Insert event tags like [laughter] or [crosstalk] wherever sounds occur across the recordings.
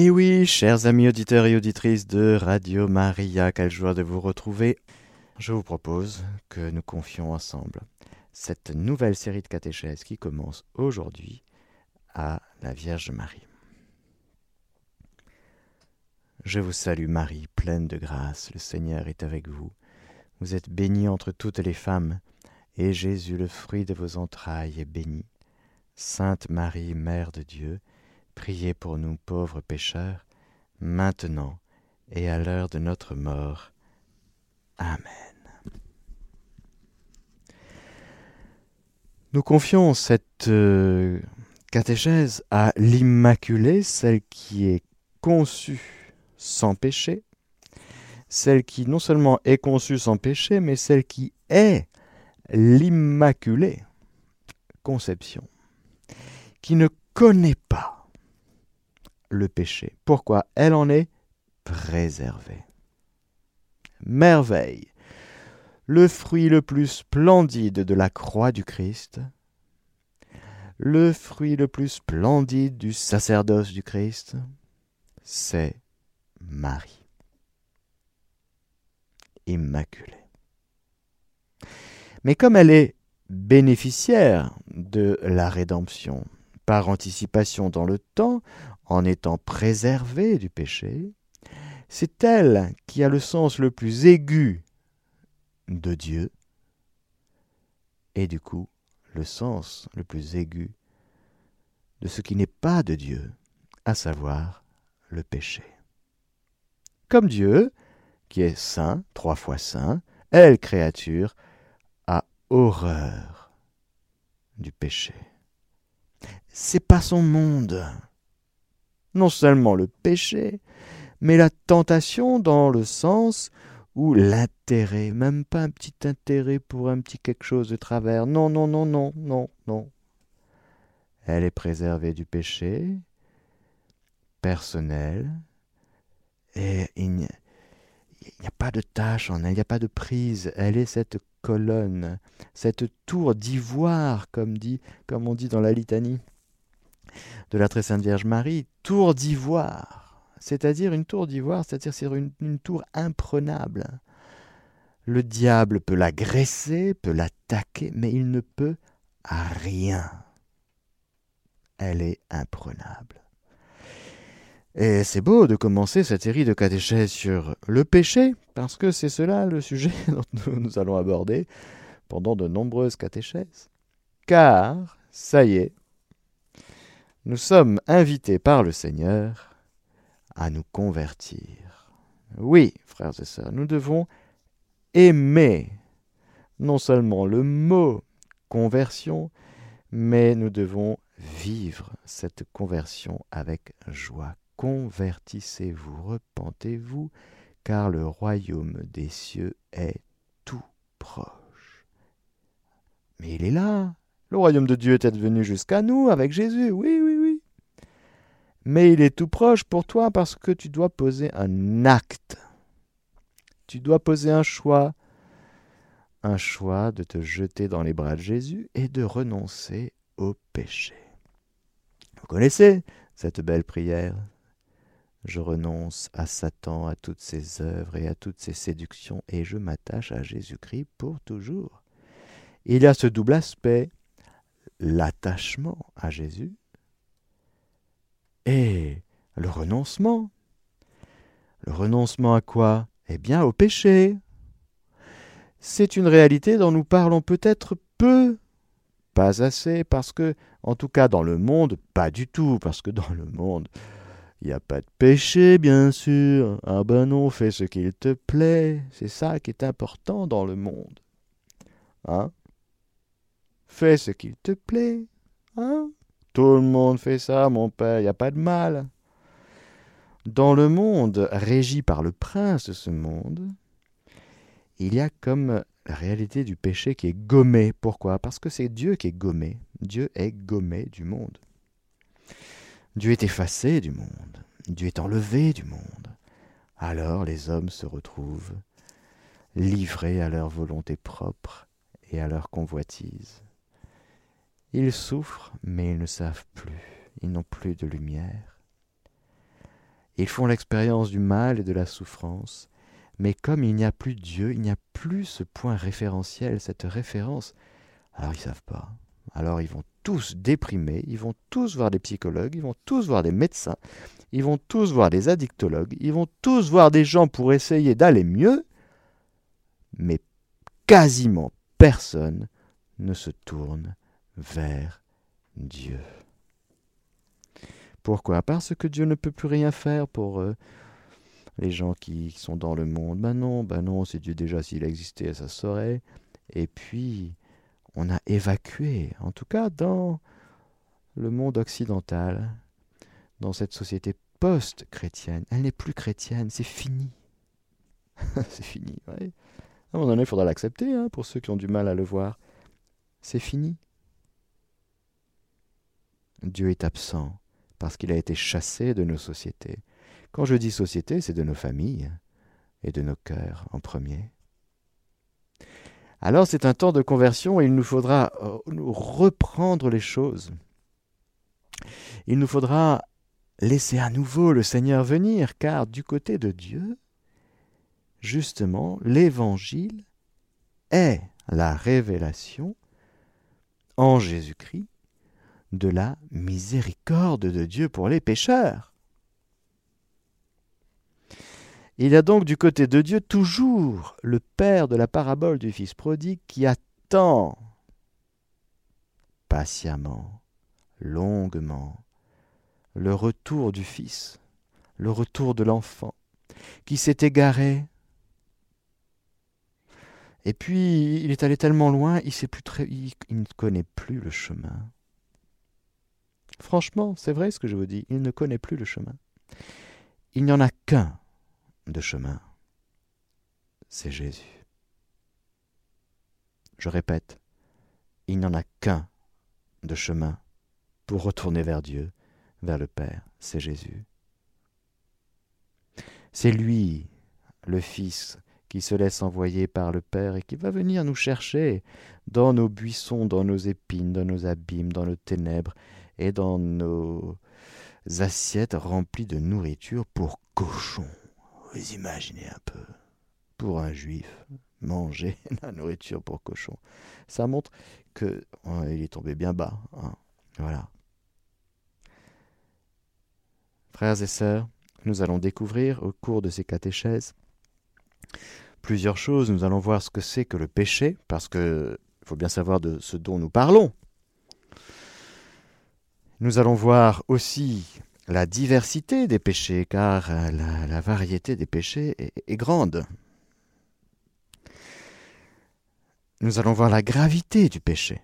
Et oui, chers amis auditeurs et auditrices de Radio Maria, quelle joie de vous retrouver. Je vous propose que nous confions ensemble cette nouvelle série de catéchèses qui commence aujourd'hui à la Vierge Marie. Je vous salue Marie, pleine de grâce, le Seigneur est avec vous. Vous êtes bénie entre toutes les femmes, et Jésus, le fruit de vos entrailles, est béni. Sainte Marie, Mère de Dieu, Priez pour nous pauvres pécheurs, maintenant et à l'heure de notre mort. Amen. Nous confions cette euh, catéchèse à l'Immaculée, celle qui est conçue sans péché, celle qui non seulement est conçue sans péché, mais celle qui est l'Immaculée conception, qui ne connaît pas le péché. Pourquoi Elle en est préservée. Merveille. Le fruit le plus splendide de la croix du Christ, le fruit le plus splendide du sacerdoce du Christ, c'est Marie, immaculée. Mais comme elle est bénéficiaire de la rédemption par anticipation dans le temps, en étant préservée du péché, c'est elle qui a le sens le plus aigu de Dieu, et du coup le sens le plus aigu de ce qui n'est pas de Dieu, à savoir le péché. Comme Dieu, qui est saint, trois fois saint, elle, créature, a horreur du péché. C'est pas son monde non seulement le péché, mais la tentation dans le sens où l'intérêt, même pas un petit intérêt pour un petit quelque chose de travers. Non, non, non, non, non, non. Elle est préservée du péché personnel et il n'y a, pas de tâche en elle, il n'y a pas de prise. Elle est cette colonne, cette tour d'ivoire, comme dit, comme on dit dans la litanie de la très sainte Vierge Marie, tour d'ivoire, c'est-à-dire une tour d'ivoire, c'est-à-dire c'est une, une tour imprenable. Le diable peut l'agresser, peut l'attaquer, mais il ne peut rien. Elle est imprenable. Et c'est beau de commencer cette série de catéchèses sur le péché, parce que c'est cela le sujet [laughs] dont nous allons aborder pendant de nombreuses catéchèses. Car, ça y est, nous sommes invités par le Seigneur à nous convertir. Oui, frères et sœurs, nous devons aimer non seulement le mot conversion, mais nous devons vivre cette conversion avec joie. Convertissez-vous, repentez-vous, car le royaume des cieux est tout proche. Mais il est là. Le royaume de Dieu est venu jusqu'à nous avec Jésus. Oui, oui, mais il est tout proche pour toi parce que tu dois poser un acte. Tu dois poser un choix. Un choix de te jeter dans les bras de Jésus et de renoncer au péché. Vous connaissez cette belle prière? Je renonce à Satan, à toutes ses œuvres et à toutes ses séductions, et je m'attache à Jésus-Christ pour toujours. Il y a ce double aspect, l'attachement à Jésus et le renoncement. Le renoncement à quoi? Eh bien au péché. C'est une réalité dont nous parlons peut-être peu, pas assez, parce que, en tout cas dans le monde, pas du tout, parce que dans le monde, il n'y a pas de péché, bien sûr. Ah ben non, fais ce qu'il te plaît. C'est ça qui est important dans le monde. Hein? Fais ce qu'il te plaît. Hein? Tout le monde fait ça, mon père, il n'y a pas de mal. Dans le monde régi par le prince de ce monde, il y a comme la réalité du péché qui est gommée. Pourquoi? Parce que c'est Dieu qui est gommé. Dieu est gommé du monde. Dieu est effacé du monde. Dieu est enlevé du monde. Alors les hommes se retrouvent livrés à leur volonté propre et à leur convoitise. Ils souffrent, mais ils ne savent plus. Ils n'ont plus de lumière. Ils font l'expérience du mal et de la souffrance, mais comme il n'y a plus Dieu, il n'y a plus ce point référentiel, cette référence, alors ils savent pas. Alors ils vont tous déprimer, ils vont tous voir des psychologues, ils vont tous voir des médecins, ils vont tous voir des addictologues, ils vont tous voir des gens pour essayer d'aller mieux, mais quasiment personne ne se tourne vers Dieu. Pourquoi? Parce que Dieu ne peut plus rien faire pour eux les gens qui sont dans le monde. Ben non, ben non, c'est Dieu déjà s'il existait, ça saurait. Et puis, on a évacué, en tout cas dans le monde occidental, dans cette société post-chrétienne. Elle n'est plus chrétienne, c'est fini. [laughs] c'est fini, oui. À un moment donné, il faudra l'accepter, hein, pour ceux qui ont du mal à le voir. C'est fini. Dieu est absent parce qu'il a été chassé de nos sociétés. Quand je dis société, c'est de nos familles et de nos cœurs en premier. Alors c'est un temps de conversion et il nous faudra euh, reprendre les choses. Il nous faudra laisser à nouveau le Seigneur venir, car du côté de Dieu, justement, l'Évangile est la révélation en Jésus-Christ de la miséricorde de Dieu pour les pécheurs. Il y a donc du côté de Dieu toujours le Père de la parabole du Fils prodigue qui attend patiemment, longuement, le retour du Fils, le retour de l'enfant, qui s'est égaré. Et puis il est allé tellement loin, il, plus il ne connaît plus le chemin. Franchement, c'est vrai ce que je vous dis, il ne connaît plus le chemin. Il n'y en a qu'un de chemin, c'est Jésus. Je répète, il n'y en a qu'un de chemin pour retourner vers Dieu, vers le Père, c'est Jésus. C'est lui, le Fils, qui se laisse envoyer par le Père et qui va venir nous chercher dans nos buissons, dans nos épines, dans nos abîmes, dans nos ténèbres et dans nos assiettes remplies de nourriture pour cochons. Vous imaginez un peu, pour un juif, manger [laughs] la nourriture pour cochon. Ça montre que il est tombé bien bas. Hein. Voilà. Frères et sœurs, nous allons découvrir au cours de ces catéchèses plusieurs choses. Nous allons voir ce que c'est que le péché, parce que faut bien savoir de ce dont nous parlons. Nous allons voir aussi la diversité des péchés, car la, variété des péchés est, grande. Nous allons voir la gravité du péché.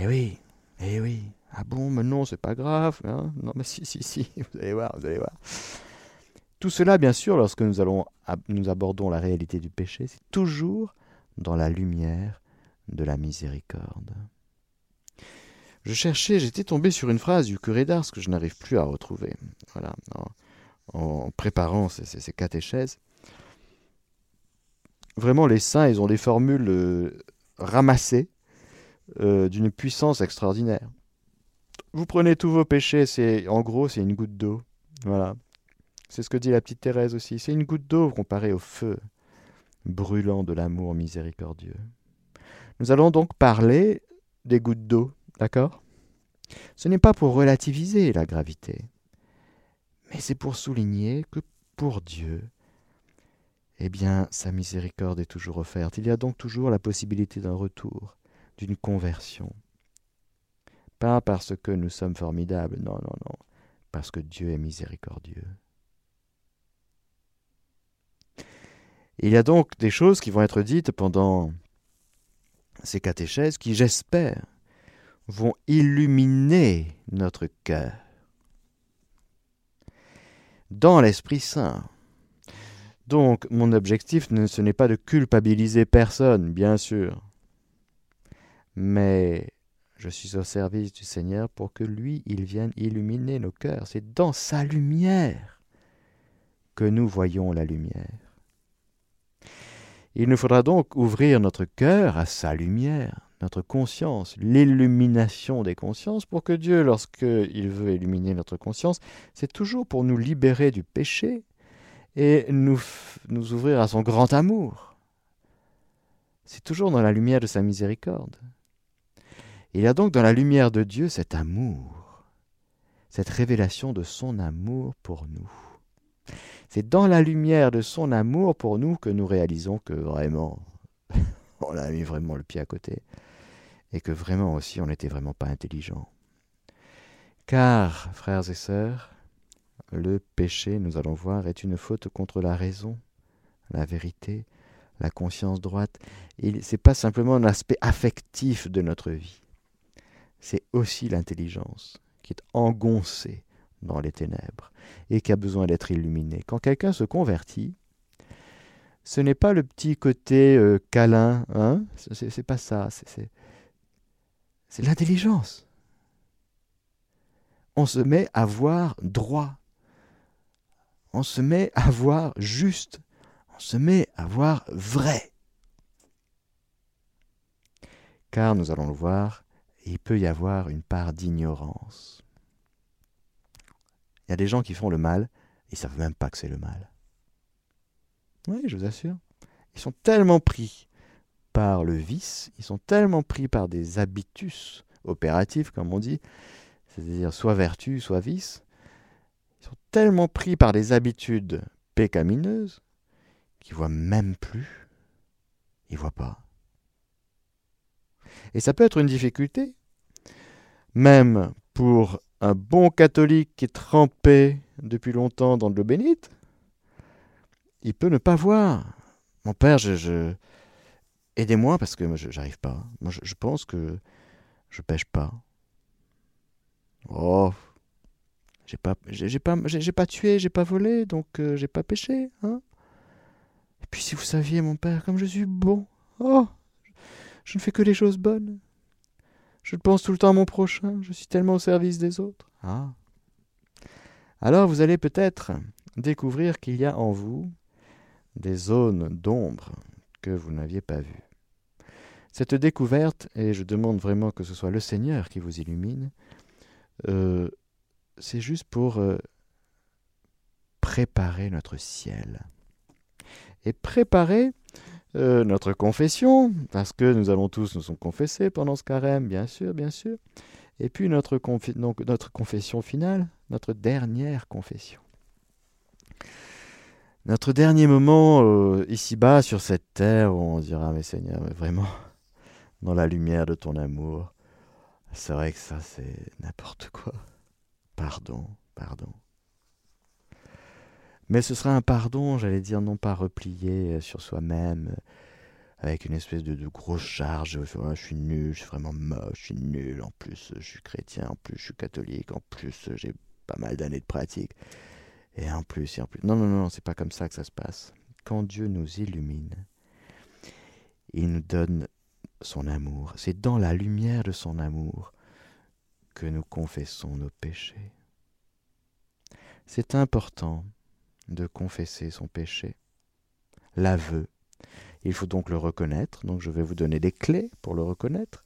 Eh oui, eh oui. Ah bon, mais non, c'est pas grave. Hein non, mais si, si, si, [laughs] vous allez voir, vous allez voir. Tout cela, bien sûr, lorsque nous abordons la réalité du péché, c'est toujours dans la lumière de la miséricorde. Je cherchais, j'étais tombé sur une phrase du curé d'Ars que je n'arrive plus à retrouver. Voilà, en, préparant ces, catéchèses. Vraiment, les saints, ils ont des formules euh, ramassées euh, d'une puissance extraordinaire. Vous prenez tous vos péchés, c'est en gros, c'est une goutte d'eau. Voilà. C'est ce que dit la petite Thérèse aussi. C'est une goutte d'eau comparée au feu brûlant de l'amour miséricordieux. Nous allons donc parler des gouttes d'eau D'accord? Ce n'est pas pour relativiser la gravité, mais c'est pour souligner que pour Dieu, eh bien, sa miséricorde est toujours offerte. Il y a donc toujours la possibilité d'un retour, d'une conversion. Pas parce que nous sommes formidables, non, non, non, parce que Dieu est miséricordieux. Il y a donc des choses qui vont être dites pendant ces catéchèses qui, j'espère, vont illuminer notre cœur dans l'Esprit Saint. Donc mon objectif, ce n'est pas de culpabiliser personne, bien sûr, mais je suis au service du Seigneur pour que lui, il vienne illuminer nos cœurs. C'est dans sa lumière que nous voyons la lumière. Il nous faudra donc ouvrir notre cœur à sa lumière, notre conscience, l'illumination des consciences, pour que Dieu, lorsqu'il veut illuminer notre conscience, c'est toujours pour nous libérer du péché et nous, nous ouvrir à son grand amour. C'est toujours dans la lumière de sa miséricorde. Il y a donc dans la lumière de Dieu cet amour, cette révélation de son amour pour nous. C'est dans la lumière de son amour pour nous que nous réalisons que vraiment, [laughs] on a mis vraiment le pied à côté, et que vraiment aussi on n'était vraiment pas intelligent. Car, frères et sœurs, le péché, nous allons voir, est une faute contre la raison, la vérité, la conscience droite. Ce n'est pas simplement un aspect affectif de notre vie, c'est aussi l'intelligence qui est engoncée dans les ténèbres et qui a besoin d'être illuminée. Quand quelqu'un se convertit, ce n'est pas le petit côté euh, câlin, hein? C'est pas ça, c'est l'intelligence. On se met à voir droit, on se met à voir juste, on se met à voir vrai. Car nous allons le voir, il peut y avoir une part d'ignorance. Il y a des gens qui font le mal, ils ne savent même pas que c'est le mal. Oui, je vous assure. Ils sont tellement pris par le vice, ils sont tellement pris par des habitus opératifs, comme on dit, c'est-à-dire soit vertu, soit vice, ils sont tellement pris par des habitudes pécamineuses qu'ils voient même plus, ils voient pas. Et ça peut être une difficulté, même pour un bon catholique qui est trempé depuis longtemps dans de l'eau bénite, il peut ne pas voir. Mon père, je, aidez-moi parce que moi, je n'arrive pas. Moi, je, pense que je pêche pas. Oh, j'ai pas, j'ai pas, j'ai pas tué, j'ai pas volé, donc euh, j'ai pas péché, hein. Et puis si vous saviez, mon père, comme je suis bon, oh, je ne fais que les choses bonnes. Je pense tout le temps à mon prochain, je suis tellement au service des autres. Ah. Alors vous allez peut-être découvrir qu'il y a en vous des zones d'ombre que vous n'aviez pas vues. Cette découverte, et je demande vraiment que ce soit le Seigneur qui vous illumine, euh, c'est juste pour euh, préparer notre ciel. Et préparer euh, notre confession, parce que nous allons tous nous sommes confessés pendant ce carême, bien sûr, bien sûr. Et puis notre, confession finale, notre dernière confession. Notre dernier moment ici-bas sur cette terre où on dira, mais Seigneur, vraiment, dans la lumière de ton amour, c'est vrai que ça c'est n'importe quoi. Pardon, pardon. Mais ce sera un pardon, j'allais dire, non pas replié euh, sur soi-même, euh, avec une espèce de, grosse charge. je suis nul, je suis vraiment moche, je suis nul. En plus, je suis chrétien, en plus, je suis catholique, en plus, j'ai pas mal d'années de pratique. Et en plus, et en plus. Non, non, non, c'est pas comme ça que ça se passe. Quand Dieu nous illumine, il nous donne son amour. C'est dans la lumière de son amour que nous confessons nos péchés. C'est important de confesser son péché. L'aveu. Il faut donc le reconnaître. Donc je vais vous donner des clés pour le reconnaître.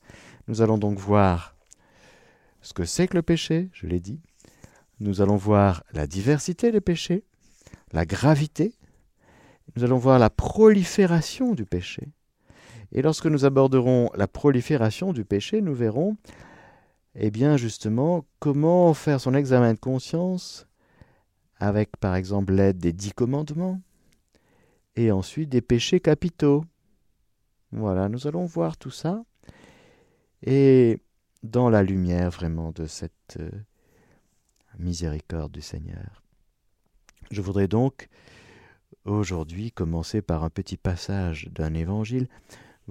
Nous allons donc voir ce que c'est que le péché, je l'ai dit. Nous allons voir la diversité des péchés, la gravité. Nous allons voir la prolifération du péché. Et lorsque nous aborderons la prolifération du péché, nous verrons, eh bien justement, comment faire son examen de conscience avec par exemple l'aide des dix commandements, et ensuite des péchés capitaux. Voilà, nous allons voir tout ça, et dans la lumière vraiment de cette euh, miséricorde du Seigneur. Je voudrais donc aujourd'hui commencer par un petit passage d'un évangile.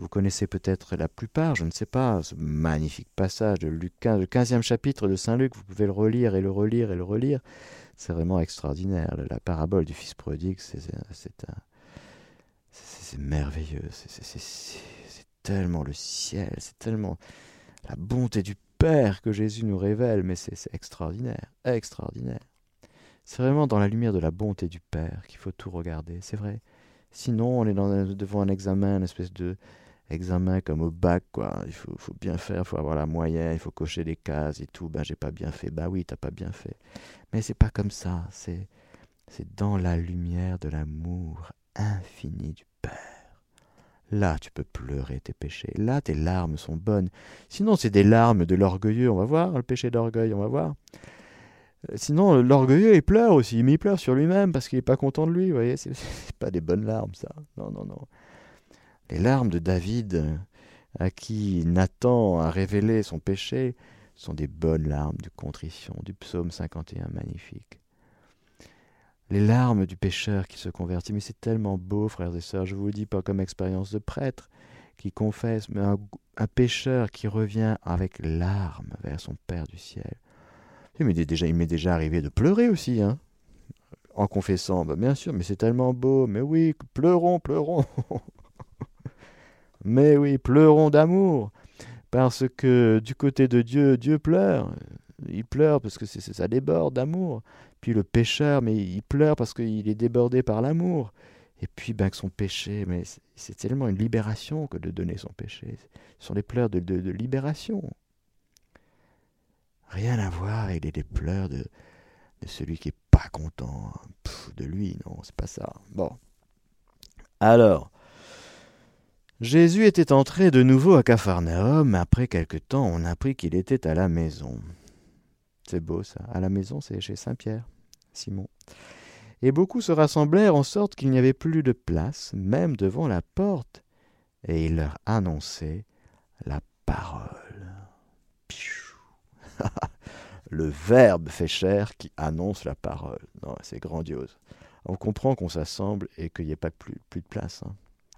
Vous connaissez peut-être la plupart, je ne sais pas, ce magnifique passage de Luc 15, le 15e chapitre de Saint Luc, vous pouvez le relire et le relire et le relire. C'est vraiment extraordinaire. La parabole du fils prodigue, c'est merveilleux. C'est tellement le ciel, c'est tellement la bonté du Père que Jésus nous révèle, mais c'est extraordinaire, extraordinaire. C'est vraiment dans la lumière de la bonté du Père qu'il faut tout regarder, c'est vrai. Sinon, on est devant un examen, une espèce de examen comme au bac, quoi. Il faut, bien faire, il faut avoir la moyenne, il faut cocher des cases et tout. Ben, j'ai pas bien fait. Ben oui, t'as pas bien fait. Mais c'est pas comme ça. C'est, c'est dans la lumière de l'amour infini du Père. Là, tu peux pleurer tes péchés. Là, tes larmes sont bonnes. Sinon, c'est des larmes de l'orgueilleux. On va voir le péché d'orgueil, on va voir. Euh, sinon, l'orgueilleux, il pleure aussi. Mais il pleure sur lui-même parce qu'il n'est pas content de lui. Vous voyez, [laughs] c'est pas des bonnes larmes, ça. Non, non, non. Les larmes de David, à qui Nathan a révélé son péché, sont des bonnes larmes de contrition, du psaume 51 magnifique les larmes du pécheur qui se convertit. Mais c'est tellement beau, frères et sœurs, je vous le dis pas comme expérience de prêtre qui confesse, mais un, pécheur qui revient avec larmes vers son Père du ciel. Il m'est déjà, arrivé de pleurer aussi, hein, en confessant. Bah, bien sûr, mais c'est tellement beau. Mais oui, pleurons, pleurons. [laughs] mais oui, pleurons d'amour. Parce que du côté de Dieu, Dieu pleure. Il pleure parce que ça déborde d'amour. Puis le pécheur, mais il pleure parce qu'il est débordé par l'amour. Et puis, ben, que son péché, mais c'est tellement une libération que de donner son péché. Ce sont des pleurs de, libération. Rien à voir avec les, pleurs de, celui qui est pas content de lui. Non, c'est pas ça. Bon. Alors, Jésus était entré de nouveau à Capharnaüm. Après quelque temps, on apprit qu'il était à la maison. C'est beau ça. À la maison, c'est chez Saint-Pierre, Simon. Et beaucoup se rassemblèrent en sorte qu'il n'y avait plus de place, même devant la porte. Et il leur annonçait la parole. [laughs] le Verbe fait chair qui annonce la parole. Non, c'est grandiose. On comprend qu'on s'assemble et qu'il n'y ait pas plus, de place. Hein.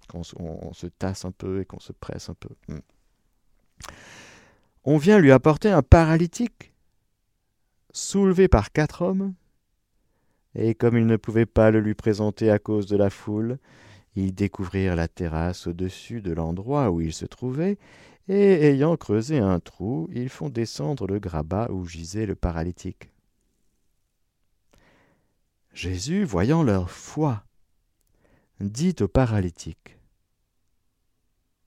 Qu'on on, se tasse un peu et qu'on se presse un peu. Hmm. On vient lui apporter un paralytique soulevé par quatre hommes, et comme ils ne pouvaient pas le lui présenter à cause de la foule, ils découvrirent la terrasse au-dessus de l'endroit où il se trouvait, et ayant creusé un trou, ils font descendre le grabat où gisait le paralytique. Jésus, voyant leur foi, dit au paralytique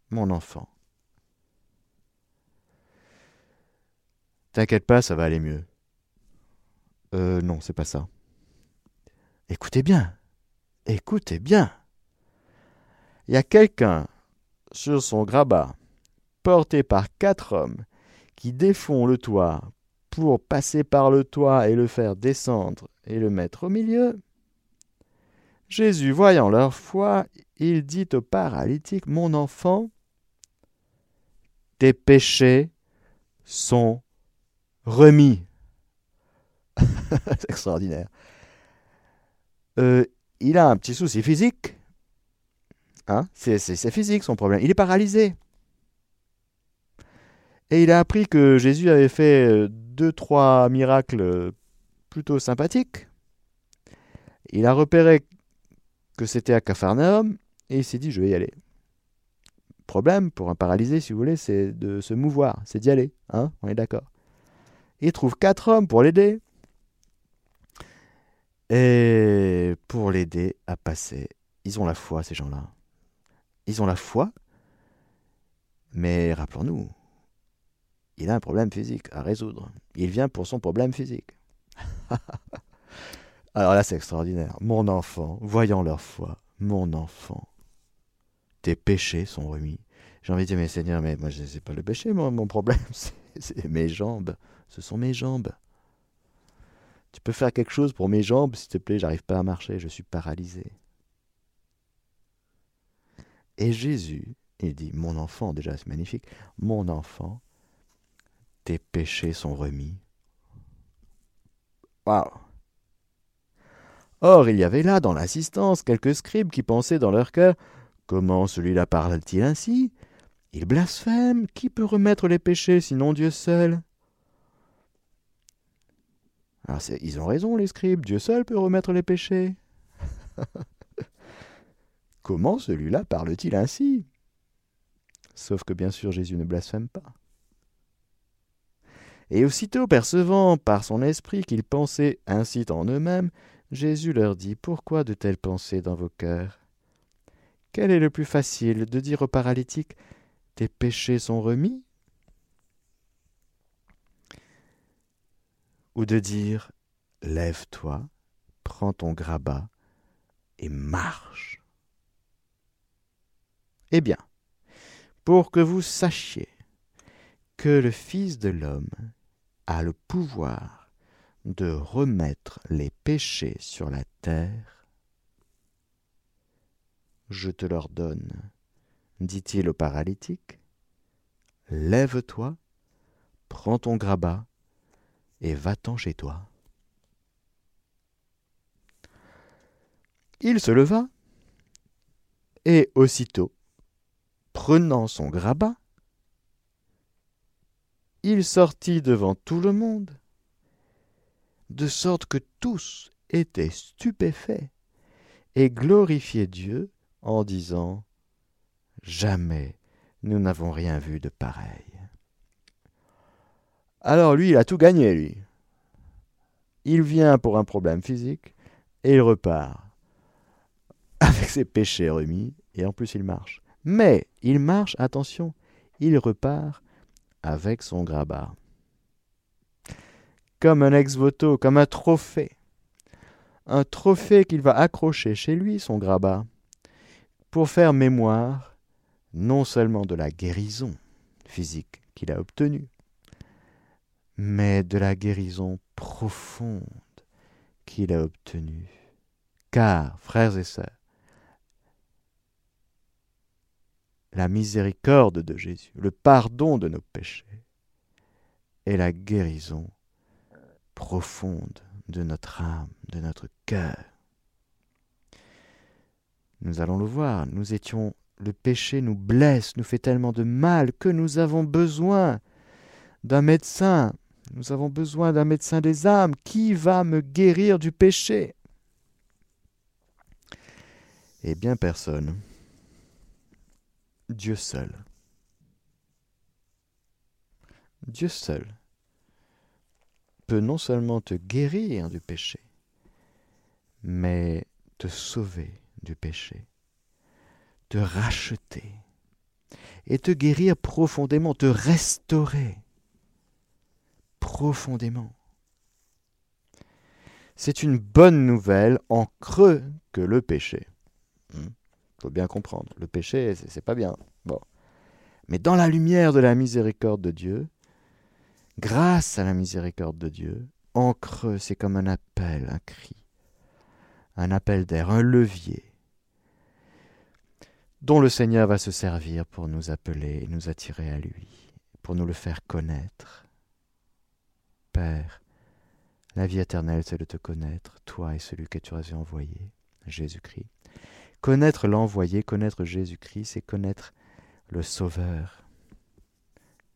Mon enfant, t'inquiète pas, ça va aller mieux. Euh, non, c'est pas ça. Écoutez bien, écoutez bien. Il y a quelqu'un sur son grabat, porté par quatre hommes, qui défont le toit pour passer par le toit et le faire descendre et le mettre au milieu. Jésus, voyant leur foi, il dit au paralytique, Mon enfant, tes péchés sont remis. [laughs] c'est extraordinaire. Euh, il a un petit souci physique. Hein c'est physique son problème. Il est paralysé. Et il a appris que Jésus avait fait euh, deux, trois miracles plutôt sympathiques. Il a repéré que c'était à Capharnaüm et il s'est dit je vais y aller. Problème pour un paralysé, si vous voulez, c'est de se mouvoir, c'est d'y aller. Hein On est d'accord. Il trouve quatre hommes pour l'aider et pour l'aider à passer. Ils ont la foi, ces gens-là. Ils ont la foi, mais rappelons-nous, il a un problème physique à résoudre. Il vient pour son problème physique. [laughs] Alors là, c'est extraordinaire. Mon enfant, voyant leur foi, mon enfant, tes péchés sont remis. J'ai envie de dire, mais Seigneur, mais moi, je sais pas le péché, mon problème, [laughs] c'est mes jambes. Ce sont mes jambes. Tu peux faire quelque chose pour mes jambes, s'il te plaît, j'arrive pas à marcher, je suis paralysé. Et Jésus, il dit, mon enfant, déjà c'est magnifique, mon enfant, tes péchés sont remis. Waouh Or, il y avait là, dans l'assistance, quelques scribes qui pensaient dans leur cœur Comment celui-là parle-t-il ainsi? Il blasphème. Qui peut remettre les péchés sinon Dieu seul? Alors ils ont raison, les scribes, Dieu seul peut remettre les péchés. [laughs] Comment celui-là parle-t-il ainsi? Sauf que bien sûr Jésus ne blasphème pas. Et aussitôt percevant par son esprit qu'ils pensaient ainsi en eux-mêmes, Jésus leur dit Pourquoi de telles pensées dans vos cœurs? Quel est le plus facile de dire au paralytique tes péchés sont remis Ou de dire Lève-toi, prends ton grabat et marche. Eh bien, pour que vous sachiez que le Fils de l'homme a le pouvoir de remettre les péchés sur la terre, je te l'ordonne, dit-il au paralytique, lève-toi, prends ton grabat et va-t'en chez toi. Il se leva, et aussitôt, prenant son grabat, il sortit devant tout le monde, de sorte que tous étaient stupéfaits et glorifiaient Dieu en disant Jamais nous n'avons rien vu de pareil. Alors lui, il a tout gagné, lui. Il vient pour un problème physique et il repart [laughs] avec ses péchés remis et en plus il marche. Mais il marche, attention, il repart avec son grabat. Comme un ex-voto, comme un trophée. Un trophée qu'il va accrocher chez lui, son grabat, pour faire mémoire non seulement de la guérison physique qu'il a obtenue, mais de la guérison profonde qu'il a obtenue. Car, frères et sœurs, la miséricorde de Jésus, le pardon de nos péchés et la guérison profonde de notre âme, de notre cœur. Nous allons le voir, nous étions le péché nous blesse, nous fait tellement de mal que nous avons besoin d'un médecin. Nous avons besoin d'un médecin des âmes. Qui va me guérir du péché Eh bien, personne. Dieu seul. Dieu seul peut non seulement te guérir du péché, mais te sauver du péché te racheter et te guérir profondément, te restaurer profondément. C'est une bonne nouvelle en creux que le péché. Il hmm. faut bien comprendre, le péché, c'est pas bien. Bon. Mais dans la lumière de la miséricorde de Dieu, grâce à la miséricorde de Dieu, en creux, c'est comme un appel, un cri, un appel d'air, un levier dont le Seigneur va se servir pour nous appeler et nous attirer à lui, pour nous le faire connaître. Père, la vie éternelle, c'est de te connaître, toi et celui que tu as envoyé, Jésus-Christ. Connaître l'envoyé, connaître Jésus-Christ, c'est connaître le Sauveur,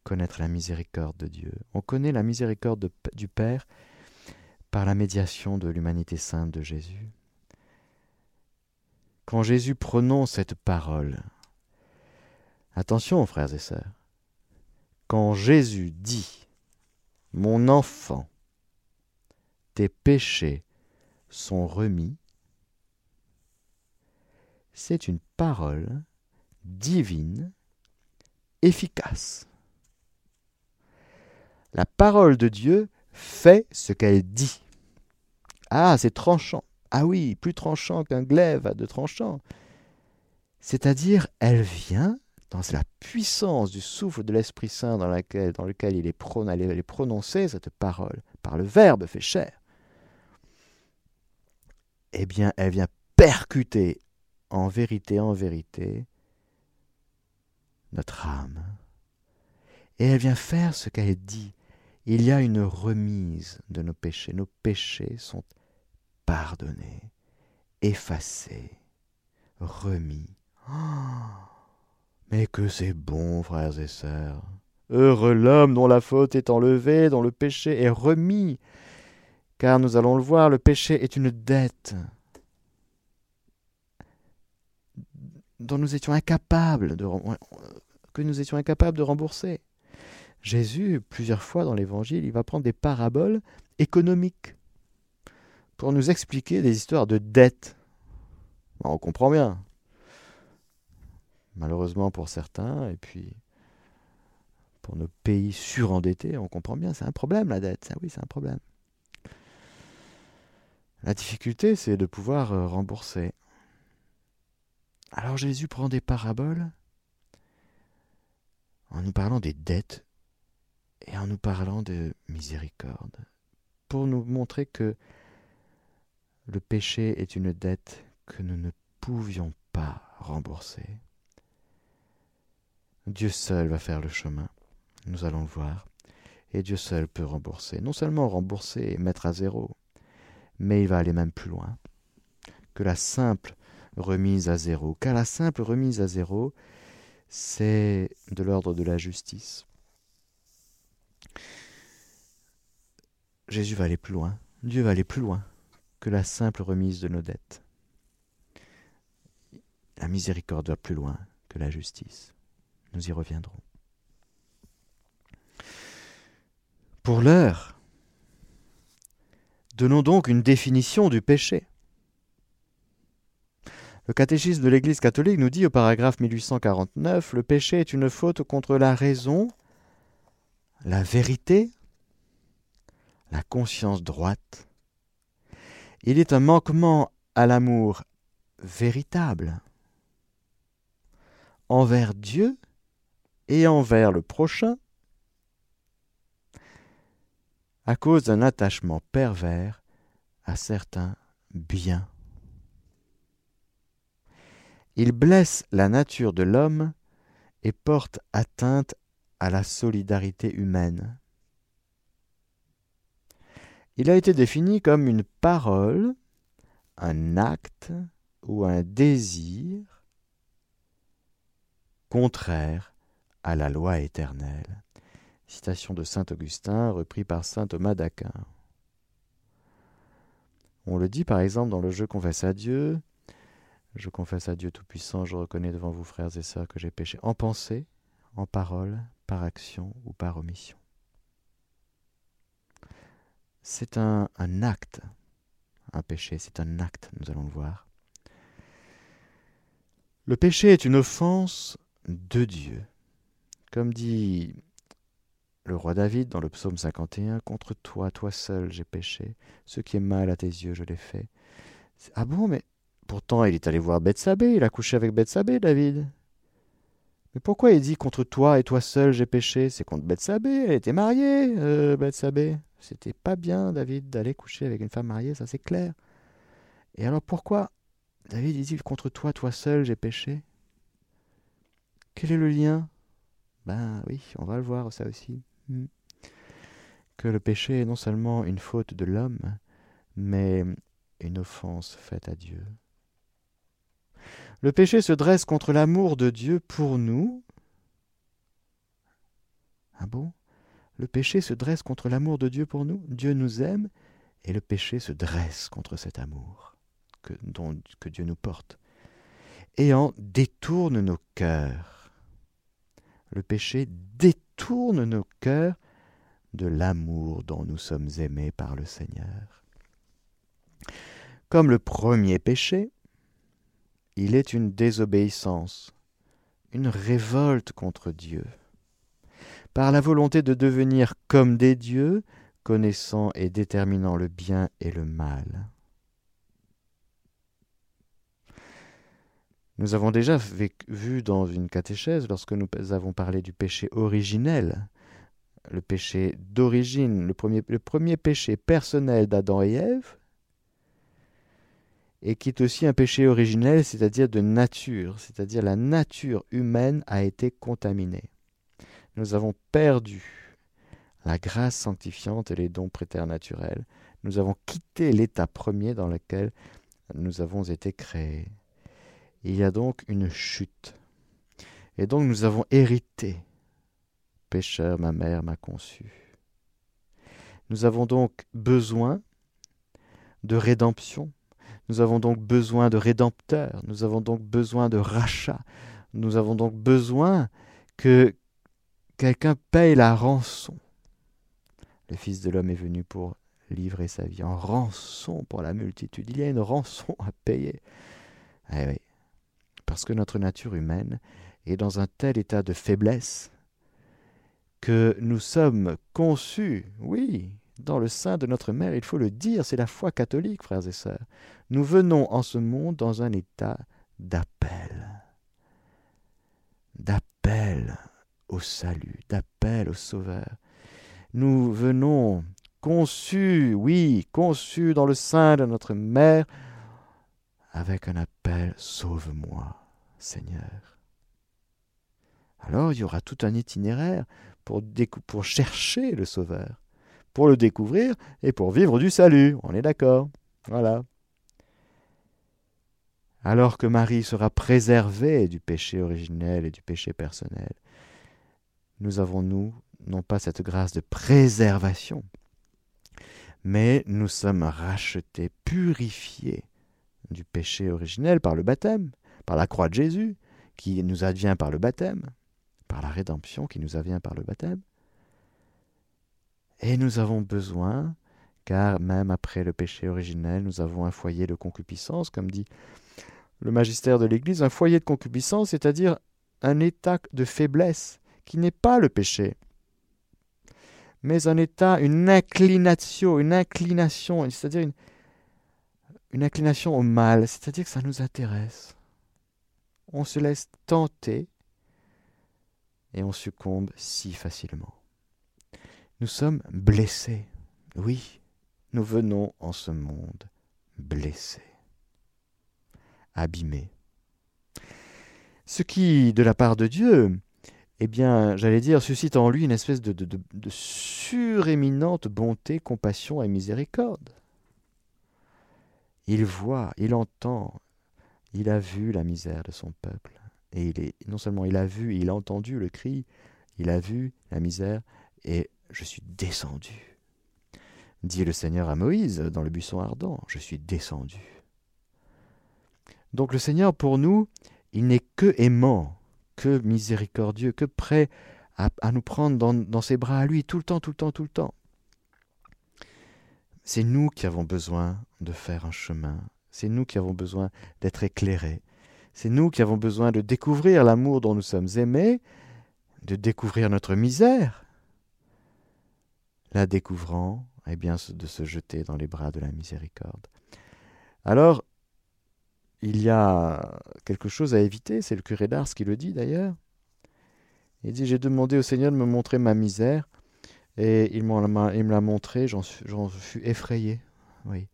connaître la miséricorde de Dieu. On connaît la miséricorde du Père par la médiation de l'humanité sainte de Jésus. Quand Jésus prononce cette parole, attention frères et sœurs, quand Jésus dit, Mon enfant, tes péchés sont remis, c'est une parole divine, efficace. La parole de Dieu fait ce qu'elle dit. Ah, c'est tranchant. Ah oui, plus tranchant qu'un glaive à deux tranchants. C'est-à-dire, elle vient dans la puissance du souffle de l'Esprit Saint dans lequel il est, prononcé, cette parole, par le Verbe fait chair. Eh bien, elle vient percuter en vérité, en vérité, notre âme. Et elle vient faire ce qu'elle dit. Il y a une remise de nos péchés. Nos péchés sont pardonné, effacé, remis. mais que c'est bon, frères et sœurs. Heureux l'homme dont la faute est enlevée, dont le péché est remis. Car nous allons le voir, le péché est une dette dont nous étions incapables de, que nous étions incapables de rembourser. Jésus, plusieurs fois dans l'Évangile, il va prendre des paraboles économiques pour nous expliquer des histoires de dettes. On comprend bien. Malheureusement pour certains, et puis pour nos pays surendettés, on comprend bien, c'est un problème la dette, oui, c'est un problème. La difficulté, c'est de pouvoir euh, rembourser. Alors Jésus prend des paraboles en nous parlant des dettes et en nous parlant de miséricorde, pour nous montrer que le péché est une dette que nous ne pouvions pas rembourser. Dieu seul va faire le chemin, nous allons le voir, et Dieu seul peut rembourser. Non seulement rembourser et mettre à zéro, mais il va aller même plus loin que la simple remise à zéro, car la simple remise à zéro, c'est de l'ordre de la justice. Jésus va aller plus loin, Dieu va aller plus loin que la simple remise de nos dettes. La miséricorde va plus loin que la justice. Nous y reviendrons. Pour l'heure, donnons donc une définition du péché. Le catéchisme de l'Église catholique nous dit au paragraphe 1849 Le péché est une faute contre la raison, la vérité, la conscience droite. Il est un manquement à l'amour véritable envers Dieu et envers le prochain à cause d'un attachement pervers à certains biens. Il blesse la nature de l'homme et porte atteinte à la solidarité humaine. Il a été défini comme une parole, un acte ou un désir contraire à la loi éternelle. Citation de saint Augustin, repris par saint Thomas d'Aquin. On le dit par exemple dans le jeu Confesse à Dieu, je confesse à Dieu Tout-Puissant, je reconnais devant vous, frères et sœurs, que j'ai péché en pensée, en parole, par action ou par omission. C'est un, acte, un péché, c'est un acte, nous allons le voir. Le péché est une offense de Dieu. Comme dit le roi David dans le psaume 51, Contre toi, toi seul, j'ai péché. Ce qui est mal à tes yeux, je l'ai fait. Ah bon, mais Pourtant, il est allé voir Bethsabée, il a couché avec Bethsabée, David. Mais pourquoi il dit contre toi et toi seul j'ai péché? C'est contre Bethsabée, elle était mariée, euh, Bethsabée. C'était pas bien, David, d'aller coucher avec une femme mariée, ça c'est clair. Et alors pourquoi David dit contre toi, toi seul j'ai péché? Quel est le lien? Ben oui, on va le voir ça aussi. Hmm. Que le péché est non seulement une faute de l'homme, mais une offense faite à Dieu. Le péché se dresse contre l'amour de Dieu pour nous. Ah bon? Le péché se dresse contre l'amour de Dieu pour nous Dieu nous aime et le péché se dresse contre cet amour que, que Dieu nous porte et en détourne nos cœurs. Le péché détourne nos cœurs de l'amour dont nous sommes aimés par le Seigneur. Comme le premier péché, il est une désobéissance, une révolte contre Dieu. Par la volonté de devenir comme des dieux, connaissant et déterminant le bien et le mal. Nous avons déjà vu dans une catéchèse, lorsque nous avons parlé du péché originel, le péché d'origine, le premier, le premier péché personnel d'Adam et Ève, et qui est aussi un péché originel, c'est-à-dire de nature, c'est-à-dire la nature humaine a été contaminée. Nous avons perdu la grâce sanctifiante et les dons préternaturels. Nous avons quitté l'état premier dans lequel nous avons été créés. Il y a donc une chute. Et donc nous avons hérité. Pécheur, ma mère m'a conçu. Nous avons donc besoin de rédemption, nous avons donc besoin de rédempteurs, nous avons donc besoin de rachat, nous avons donc besoin que quelqu'un paye la rançon. Le Fils de l'homme est venu pour livrer sa vie en rançon pour la multitude. Il y a une rançon à payer. Eh oui, parce que notre nature humaine est dans un tel état de faiblesse que nous sommes conçus, oui, dans le sein de notre mère, il faut le dire, c'est la foi catholique, frères et sœurs. Nous venons en ce monde dans un état d'appel, d'appel au salut, d'appel au Sauveur. Nous venons conçus, oui, conçus dans le sein de notre mère, avec un appel Sauve-moi, Seigneur. Alors il y aura tout un itinéraire pour, pour chercher le Sauveur, pour le découvrir et pour vivre du salut. On est d'accord Voilà. Alors que Marie sera préservée du péché originel et du péché personnel, nous avons, nous, non pas cette grâce de préservation, mais nous sommes rachetés, purifiés du péché originel par le baptême, par la croix de Jésus, qui nous advient par le baptême, par la rédemption qui nous advient par le baptême. Et nous avons besoin, car même après le péché originel, nous avons un foyer de concupiscence, comme dit le magistère de l'Église, un foyer de concupiscence, c'est-à-dire un état de faiblesse qui n'est pas le péché, mais un état, une inclination, une inclination, c'est-à-dire une inclination au mal, c'est-à-dire que ça nous intéresse. On se laisse tenter et on succombe si facilement. Nous sommes blessés. Oui, nous venons en ce monde blessés, abîmés. Ce qui, de la part de Dieu, eh bien, j'allais dire, suscite en lui une espèce de, suréminente bonté, compassion et miséricorde. Il voit, il entend, il a vu la misère de son peuple. Et non seulement il a vu, il a entendu le cri, il a vu la misère, et je suis descendu. Dit le Seigneur à Moïse dans le buisson ardent, je suis descendu. Donc le Seigneur, pour nous, il n'est que aimant, que miséricordieux, que prêt à, nous prendre dans, ses bras à lui tout le temps, tout le temps, tout le temps. C'est nous qui avons besoin de faire un chemin, c'est nous qui avons besoin d'être éclairés, c'est nous qui avons besoin de découvrir l'amour dont nous sommes aimés, de découvrir notre misère. La découvrant, eh bien, de se jeter dans les bras de la miséricorde. Alors, il y a quelque chose à éviter, c'est le curé d'Ars qui le dit d'ailleurs. Il dit J'ai demandé au Seigneur de me montrer ma misère, et il, me l'a montré, j'en suis effrayé. Oui.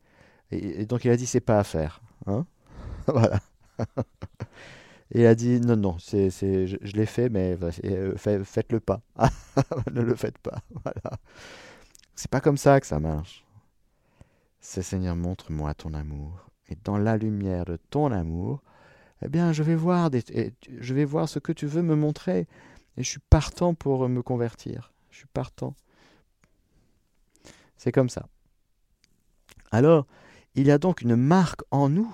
Et, donc il a dit c'est pas à faire. Hein? [laughs] Voilà. [laughs] il a dit non, non, c'est, c'est, je, l'ai fait, mais euh, faites-le pas. [laughs] ne le faites pas. Voilà. C'est pas comme ça que ça marche. C'est Seigneur, montre-moi ton amour. Et dans la lumière de ton amour, eh bien, je vais voir, je vais voir ce que tu veux me montrer. Et je suis partant pour me convertir. Je suis partant. C'est comme ça. Alors, il y a donc une marque en nous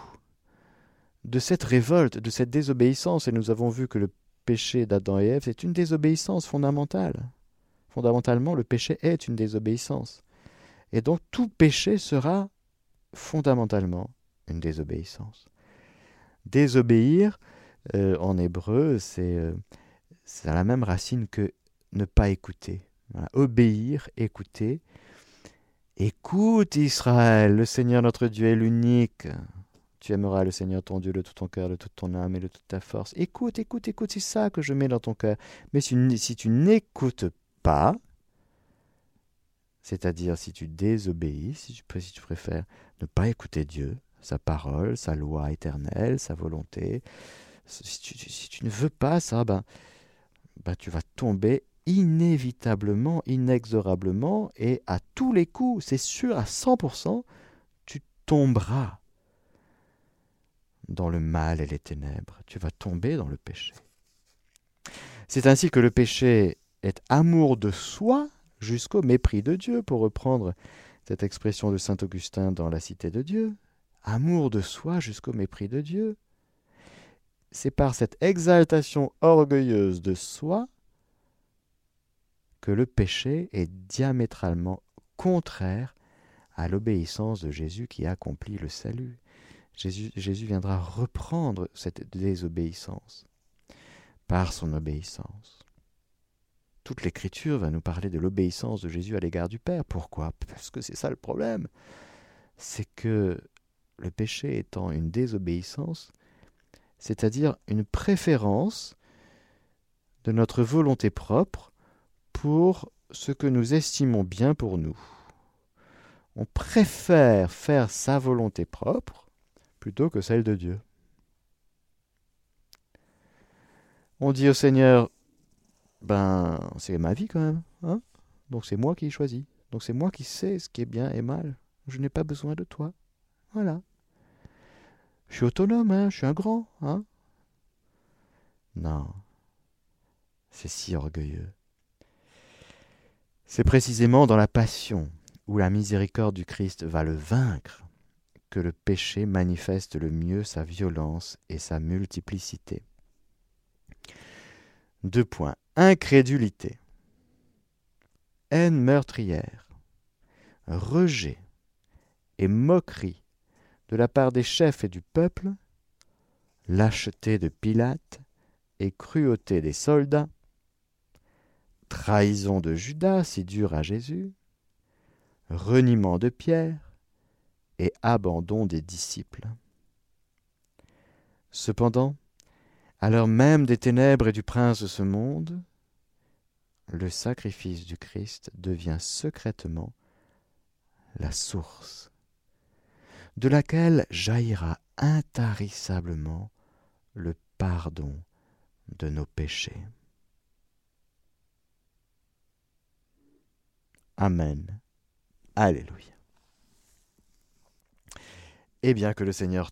de cette révolte, de cette désobéissance, et nous avons vu que le péché d'Adam et Ève est une désobéissance fondamentale. Fondamentalement, le péché est une désobéissance. Et donc tout péché sera fondamentalement une désobéissance. Désobéir, euh, en hébreu, c'est euh, la même racine que ne pas écouter. Obéir, écouter, Écoute Israël, le Seigneur notre Dieu est l'unique. Tu aimeras le Seigneur ton Dieu de tout ton cœur, de toute ton âme et de toute ta force. Écoute, écoute, écoute, c'est ça que je mets dans ton cœur. Mais si, tu n'écoutes pas, c'est-à-dire si tu désobéis, si tu, si tu préfères ne pas écouter Dieu, sa parole, sa loi éternelle, sa volonté, si tu, ne veux pas ça, ben, ben tu vas tomber inévitablement, inexorablement et à tous les coups, c'est sûr à 100%, tu tomberas dans le mal et les ténèbres, tu vas tomber dans le péché. C'est ainsi que le péché est amour de soi jusqu'au mépris de Dieu, pour reprendre cette expression de Saint Augustin dans La Cité de Dieu. Amour de soi jusqu'au mépris de Dieu. C'est par cette exaltation orgueilleuse de soi que le péché est diamétralement contraire à l'obéissance de Jésus qui accomplit le salut. Jésus, Jésus viendra reprendre cette désobéissance par son obéissance. Toute l'écriture va nous parler de l'obéissance de Jésus à l'égard du Père. Pourquoi? Parce que c'est ça le problème. C'est que le péché étant une désobéissance, c'est-à-dire une préférence de notre volonté propre pour ce que nous estimons bien pour nous. On préfère faire sa volonté propre plutôt que celle de Dieu. On dit au Seigneur, ben c'est ma vie quand même, hein donc c'est moi qui choisis, donc c'est moi qui sais ce qui est bien et mal, je n'ai pas besoin de toi, voilà. Je suis autonome, hein, je suis un grand, hein Non, c'est si orgueilleux. C'est précisément dans la passion où la miséricorde du Christ va le vaincre que le péché manifeste le mieux sa violence et sa multiplicité. Deux points. Incrédulité. Haine meurtrière. Rejet et moquerie de la part des chefs et du peuple. Lâcheté de Pilate et cruauté des soldats trahison de Judas si dur à Jésus, reniement de Pierre et abandon des disciples. Cependant, à même des ténèbres et du prince de ce monde, le sacrifice du Christ devient secrètement la source, de laquelle jaillira intarissablement le pardon de nos péchés. Amen. Alléluia. Et bien que le Seigneur